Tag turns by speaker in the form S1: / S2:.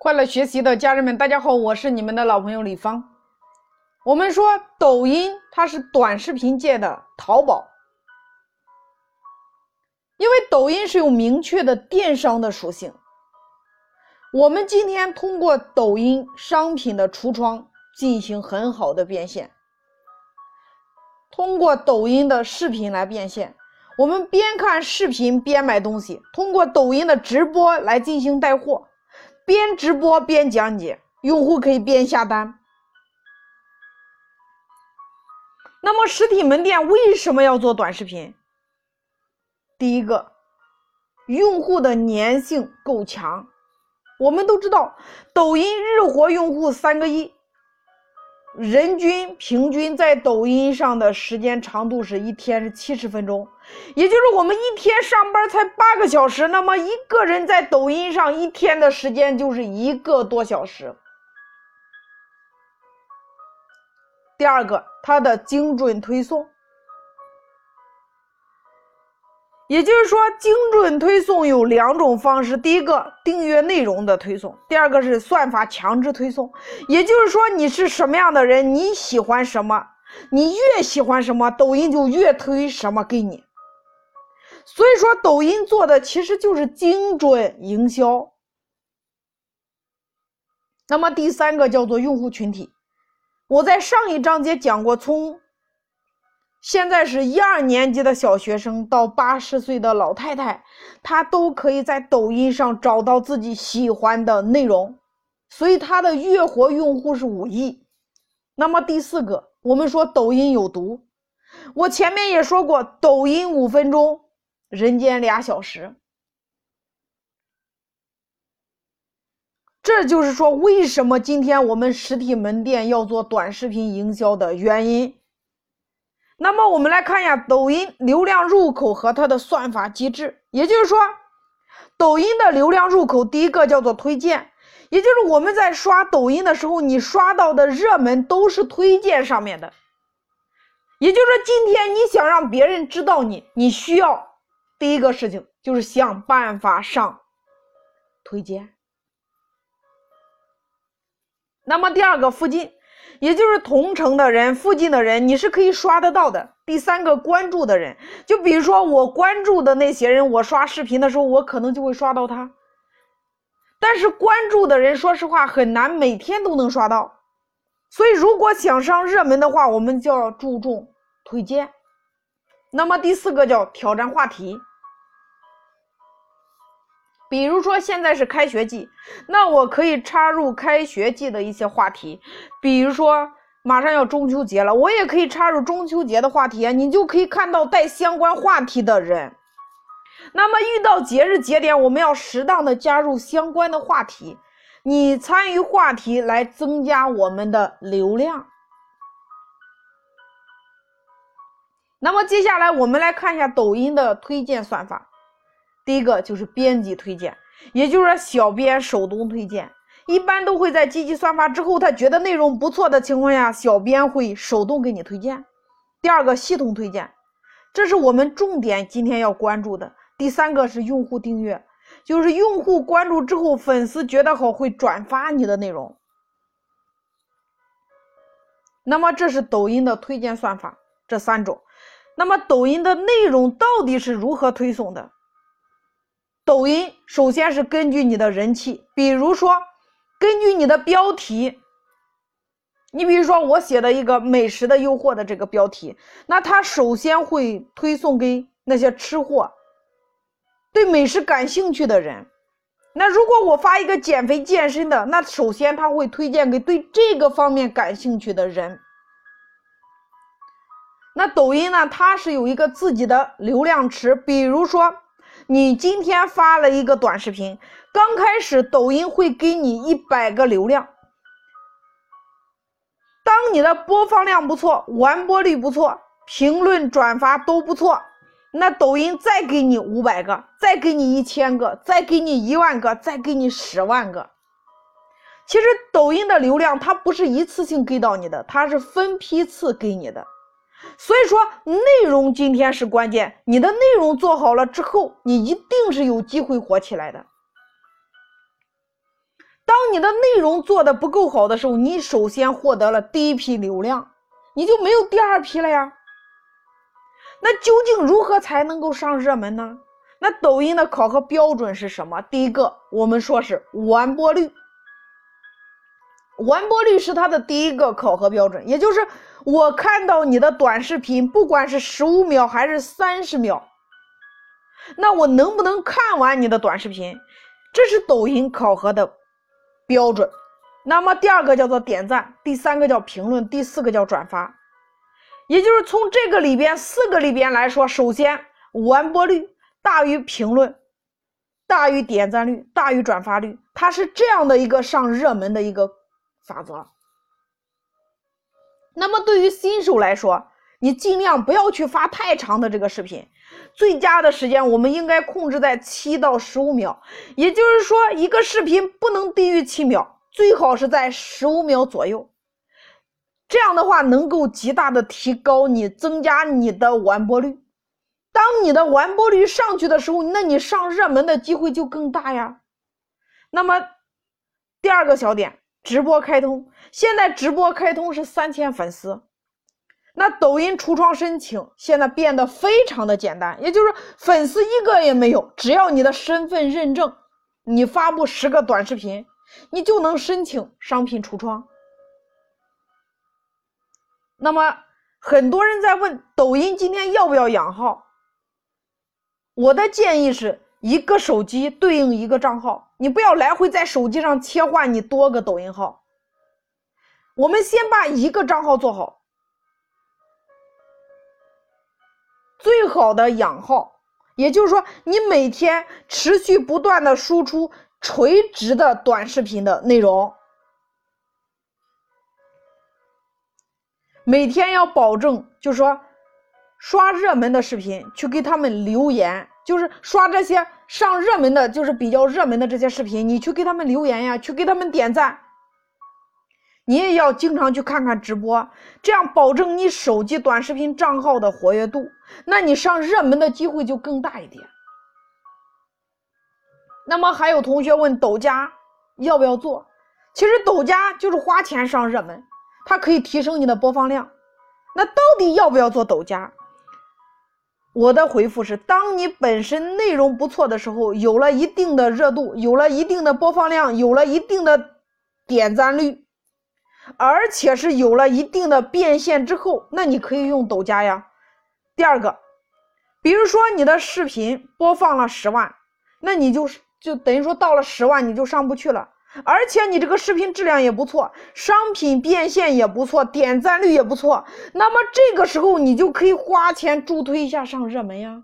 S1: 快乐学习的家人们，大家好，我是你们的老朋友李芳。我们说抖音它是短视频界的淘宝，因为抖音是有明确的电商的属性。我们今天通过抖音商品的橱窗进行很好的变现，通过抖音的视频来变现。我们边看视频边买东西，通过抖音的直播来进行带货。边直播边讲解，用户可以边下单。那么实体门店为什么要做短视频？第一个，用户的粘性够强。我们都知道，抖音日活用户三个亿。人均平均在抖音上的时间长度是一天是七十分钟，也就是我们一天上班才八个小时，那么一个人在抖音上一天的时间就是一个多小时。第二个，它的精准推送。也就是说，精准推送有两种方式：第一个，订阅内容的推送；第二个是算法强制推送。也就是说，你是什么样的人，你喜欢什么，你越喜欢什么，抖音就越推什么给你。所以说，抖音做的其实就是精准营销。那么第三个叫做用户群体，我在上一章节讲过，从。现在是一二年级的小学生到八十岁的老太太，她都可以在抖音上找到自己喜欢的内容，所以它的月活用户是五亿。那么第四个，我们说抖音有毒，我前面也说过，抖音五分钟，人间俩小时。这就是说，为什么今天我们实体门店要做短视频营销的原因。那么我们来看一下抖音流量入口和它的算法机制，也就是说，抖音的流量入口第一个叫做推荐，也就是我们在刷抖音的时候，你刷到的热门都是推荐上面的。也就是说，今天你想让别人知道你，你需要第一个事情就是想办法上推荐。那么第二个附近。也就是同城的人、附近的人，你是可以刷得到的。第三个关注的人，就比如说我关注的那些人，我刷视频的时候，我可能就会刷到他。但是关注的人，说实话很难每天都能刷到。所以如果想上热门的话，我们就要注重推荐。那么第四个叫挑战话题。比如说现在是开学季，那我可以插入开学季的一些话题，比如说马上要中秋节了，我也可以插入中秋节的话题啊，你就可以看到带相关话题的人。那么遇到节日节点，我们要适当的加入相关的话题，你参与话题来增加我们的流量。那么接下来我们来看一下抖音的推荐算法。第一个就是编辑推荐，也就是说小编手动推荐，一般都会在机器算法之后，他觉得内容不错的情况下，小编会手动给你推荐。第二个系统推荐，这是我们重点今天要关注的。第三个是用户订阅，就是用户关注之后，粉丝觉得好会转发你的内容。那么这是抖音的推荐算法这三种。那么抖音的内容到底是如何推送的？抖音首先是根据你的人气，比如说根据你的标题，你比如说我写的一个美食的诱惑的这个标题，那它首先会推送给那些吃货、对美食感兴趣的人。那如果我发一个减肥健身的，那首先他会推荐给对这个方面感兴趣的人。那抖音呢，它是有一个自己的流量池，比如说。你今天发了一个短视频，刚开始抖音会给你一百个流量。当你的播放量不错，完播率不错，评论转发都不错，那抖音再给你五百个，再给你一千个，再给你一万个，再给你十万个。其实抖音的流量它不是一次性给到你的，它是分批次给你的。所以说，内容今天是关键。你的内容做好了之后，你一定是有机会火起来的。当你的内容做的不够好的时候，你首先获得了第一批流量，你就没有第二批了呀。那究竟如何才能够上热门呢？那抖音的考核标准是什么？第一个，我们说是完播率。完播率是它的第一个考核标准，也就是我看到你的短视频，不管是十五秒还是三十秒，那我能不能看完你的短视频？这是抖音考核的标准。那么第二个叫做点赞，第三个叫评论，第四个叫转发。也就是从这个里边四个里边来说，首先完播率大于评论，大于点赞率，大于转发率，它是这样的一个上热门的一个。法则。那么对于新手来说，你尽量不要去发太长的这个视频，最佳的时间我们应该控制在七到十五秒，也就是说一个视频不能低于七秒，最好是在十五秒左右。这样的话能够极大的提高你增加你的完播率。当你的完播率上去的时候，那你上热门的机会就更大呀。那么第二个小点。直播开通，现在直播开通是三千粉丝。那抖音橱窗申请现在变得非常的简单，也就是粉丝一个也没有，只要你的身份认证，你发布十个短视频，你就能申请商品橱窗。那么很多人在问抖音今天要不要养号？我的建议是。一个手机对应一个账号，你不要来回在手机上切换你多个抖音号。我们先把一个账号做好，最好的养号，也就是说，你每天持续不断的输出垂直的短视频的内容，每天要保证，就是说，刷热门的视频去给他们留言。就是刷这些上热门的，就是比较热门的这些视频，你去给他们留言呀，去给他们点赞。你也要经常去看看直播，这样保证你手机短视频账号的活跃度，那你上热门的机会就更大一点。那么还有同学问抖加要不要做？其实抖加就是花钱上热门，它可以提升你的播放量。那到底要不要做抖加？我的回复是：当你本身内容不错的时候，有了一定的热度，有了一定的播放量，有了一定的点赞率，而且是有了一定的变现之后，那你可以用抖加呀。第二个，比如说你的视频播放了十万，那你就是就等于说到了十万你就上不去了。而且你这个视频质量也不错，商品变现也不错，点赞率也不错，那么这个时候你就可以花钱助推一下上热门呀。